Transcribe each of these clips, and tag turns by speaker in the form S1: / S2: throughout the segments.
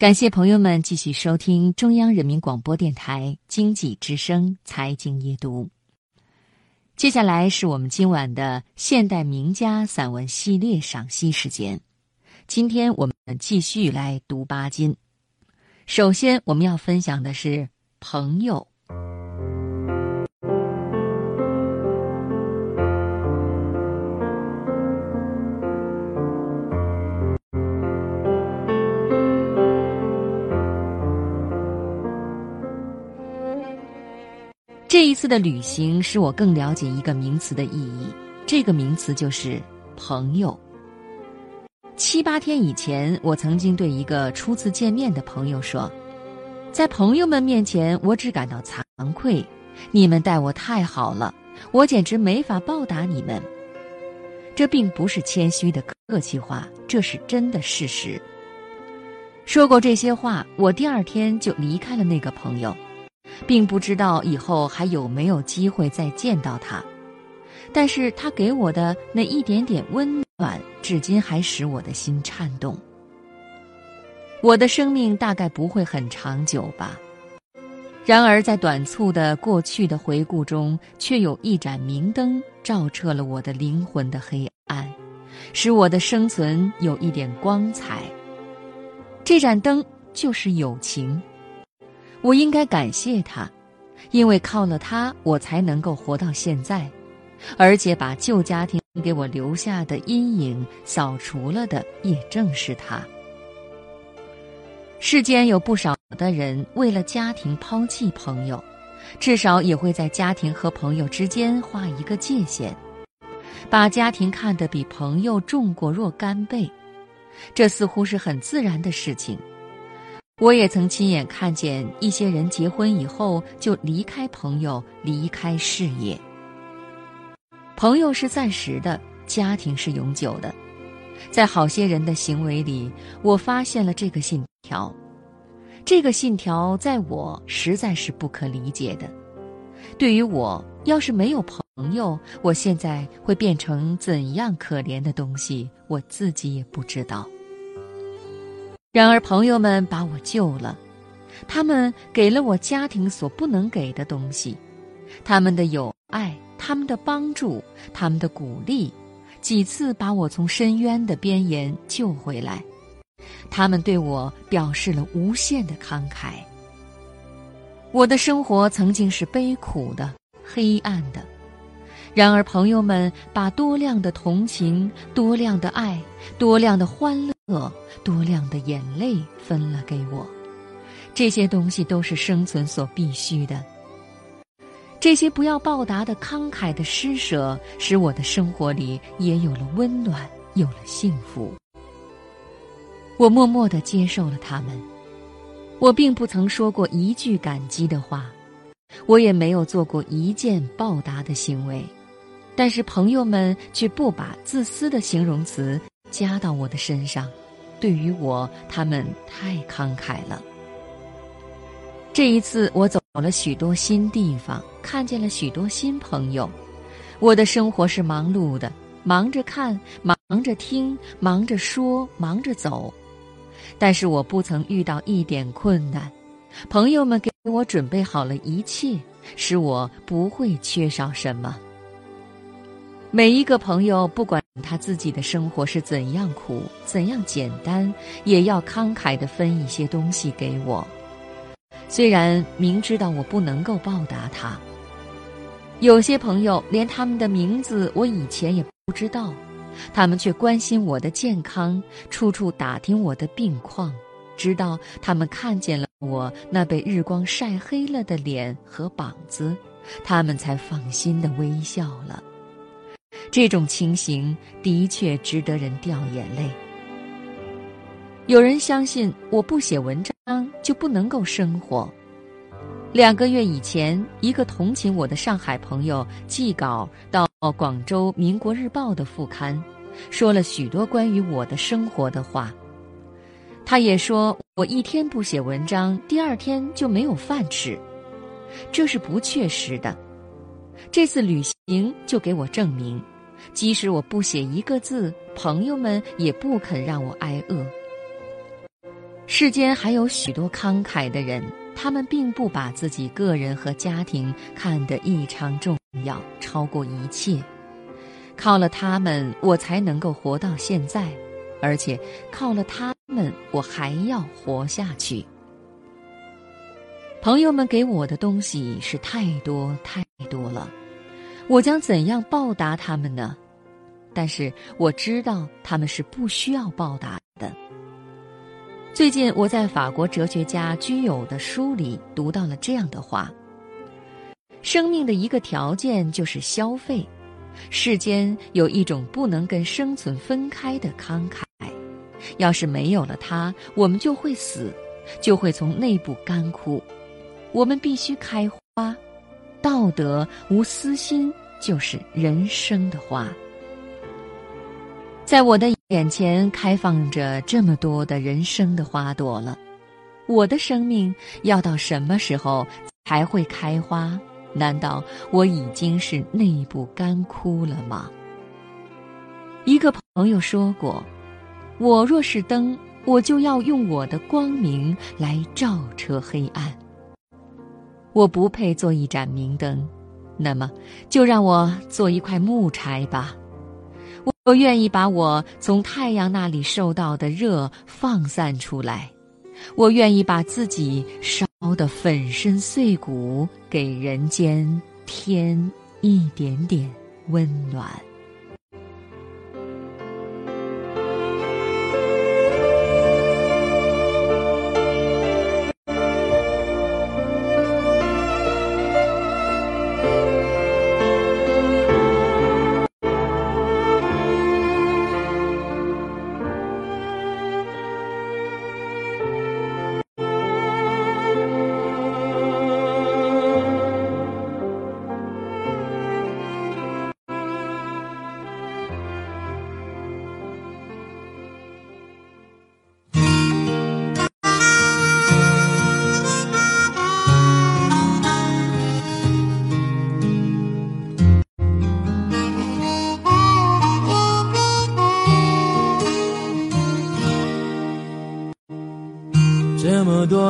S1: 感谢朋友们继续收听中央人民广播电台经济之声财经夜读。接下来是我们今晚的现代名家散文系列赏析时间。今天我们继续来读巴金。首先，我们要分享的是朋友。次的旅行使我更了解一个名词的意义，这个名词就是朋友。七八天以前，我曾经对一个初次见面的朋友说：“在朋友们面前，我只感到惭愧，你们待我太好了，我简直没法报答你们。”这并不是谦虚的客气话，这是真的事实。说过这些话，我第二天就离开了那个朋友。并不知道以后还有没有机会再见到他，但是他给我的那一点点温暖，至今还使我的心颤动。我的生命大概不会很长久吧，然而在短促的过去的回顾中，却有一盏明灯照彻了我的灵魂的黑暗，使我的生存有一点光彩。这盏灯就是友情。我应该感谢他，因为靠了他，我才能够活到现在，而且把旧家庭给我留下的阴影扫除了的，也正是他。世间有不少的人为了家庭抛弃朋友，至少也会在家庭和朋友之间画一个界限，把家庭看得比朋友重过若干倍，这似乎是很自然的事情。我也曾亲眼看见一些人结婚以后就离开朋友，离开事业。朋友是暂时的，家庭是永久的。在好些人的行为里，我发现了这个信条。这个信条在我实在是不可理解的。对于我，要是没有朋友，我现在会变成怎样可怜的东西，我自己也不知道。然而，朋友们把我救了，他们给了我家庭所不能给的东西，他们的友爱，他们的帮助，他们的鼓励，几次把我从深渊的边沿救回来，他们对我表示了无限的慷慨。我的生活曾经是悲苦的、黑暗的。然而，朋友们把多量的同情、多量的爱、多量的欢乐、多量的眼泪分了给我。这些东西都是生存所必须的。这些不要报答的慷慨的施舍，使我的生活里也有了温暖，有了幸福。我默默地接受了他们。我并不曾说过一句感激的话，我也没有做过一件报答的行为。但是朋友们却不把自私的形容词加到我的身上，对于我，他们太慷慨了。这一次，我走了许多新地方，看见了许多新朋友。我的生活是忙碌的，忙着看，忙着听，忙着说，忙着走。但是我不曾遇到一点困难，朋友们给我准备好了一切，使我不会缺少什么。每一个朋友，不管他自己的生活是怎样苦、怎样简单，也要慷慨地分一些东西给我。虽然明知道我不能够报答他，有些朋友连他们的名字我以前也不知道，他们却关心我的健康，处处打听我的病况，直到他们看见了我那被日光晒黑了的脸和膀子，他们才放心地微笑了。这种情形的确值得人掉眼泪。有人相信我不写文章就不能够生活。两个月以前，一个同情我的上海朋友寄稿到广州《民国日报》的副刊，说了许多关于我的生活的话。他也说我一天不写文章，第二天就没有饭吃，这是不确实的。这次旅行就给我证明。即使我不写一个字，朋友们也不肯让我挨饿。世间还有许多慷慨的人，他们并不把自己个人和家庭看得异常重要，超过一切。靠了他们，我才能够活到现在，而且靠了他们，我还要活下去。朋友们给我的东西是太多太多了，我将怎样报答他们呢？但是我知道他们是不需要报答的。最近我在法国哲学家居有的书里读到了这样的话：生命的一个条件就是消费。世间有一种不能跟生存分开的慷慨，要是没有了它，我们就会死，就会从内部干枯。我们必须开花，道德无私心就是人生的花。在我的眼前开放着这么多的人生的花朵了，我的生命要到什么时候才会开花？难道我已经是内部干枯了吗？一个朋友说过：“我若是灯，我就要用我的光明来照彻黑暗。我不配做一盏明灯，那么就让我做一块木柴吧。”我愿意把我从太阳那里受到的热放散出来，我愿意把自己烧得粉身碎骨，给人间添一点点温暖。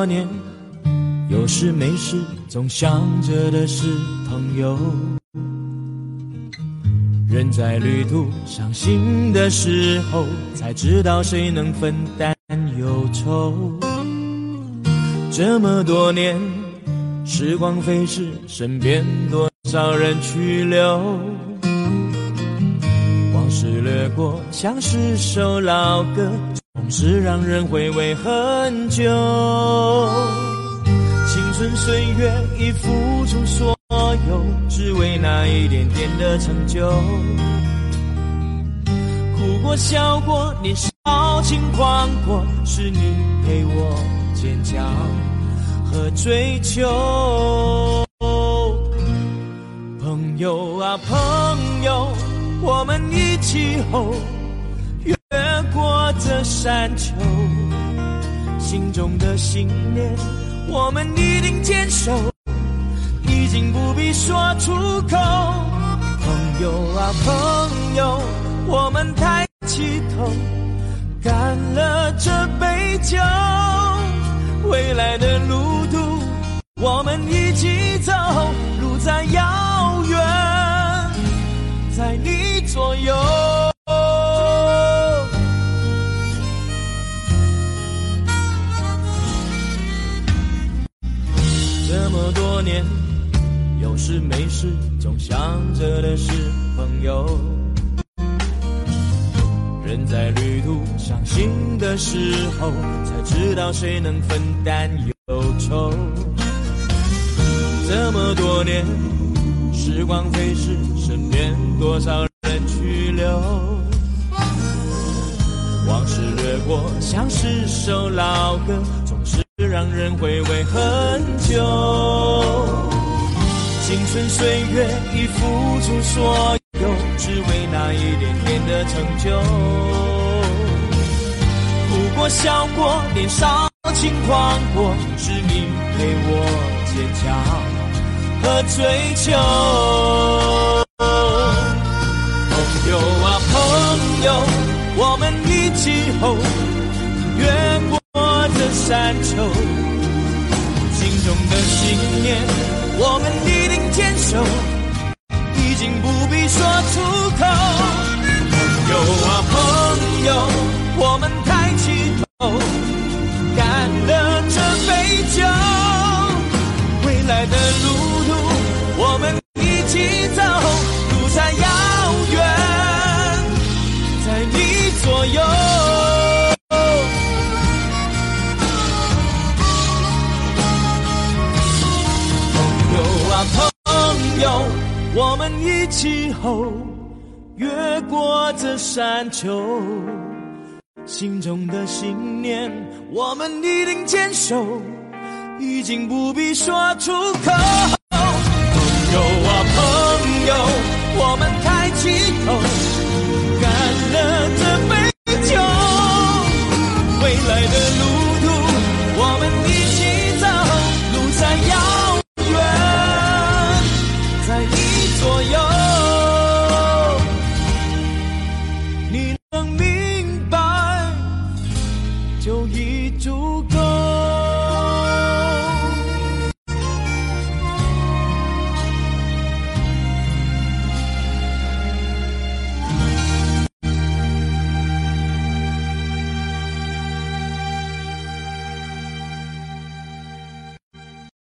S2: 多年，有事没事总想着的是朋友。人在旅途伤心的时候，才知道谁能分担忧愁。这么多年，时光飞逝，身边多少人去留？往事掠过，像是首老歌。总是让人回味很久，青春岁月已付出所有，只为那一点点的成就。哭过笑过，年少轻狂过，是你陪我坚强和追求。朋友啊朋友，我们一起吼。山丘，心中的信念，我们一定坚守，已经不必说出口。朋友啊朋友，我们抬起头，干了这杯酒，未来的路途，我们一起走，路再遥远，在你左右。这么多年，有事没事总想着的是朋友。人在旅途伤心的时候，才知道谁能分担忧愁。这么多年，时光飞逝，身边多少人去留？往事掠过，像是首老歌。让人回味很久，青春岁月已付出所有，只为那一点点的成就。哭过笑过，年少轻狂过，是你陪我坚强和追求。朋友啊朋友，我们一起吼，越过。山丘心中的信念我们一定坚守。气候越过这山丘心中的信念我们一定坚守已经不必说出口。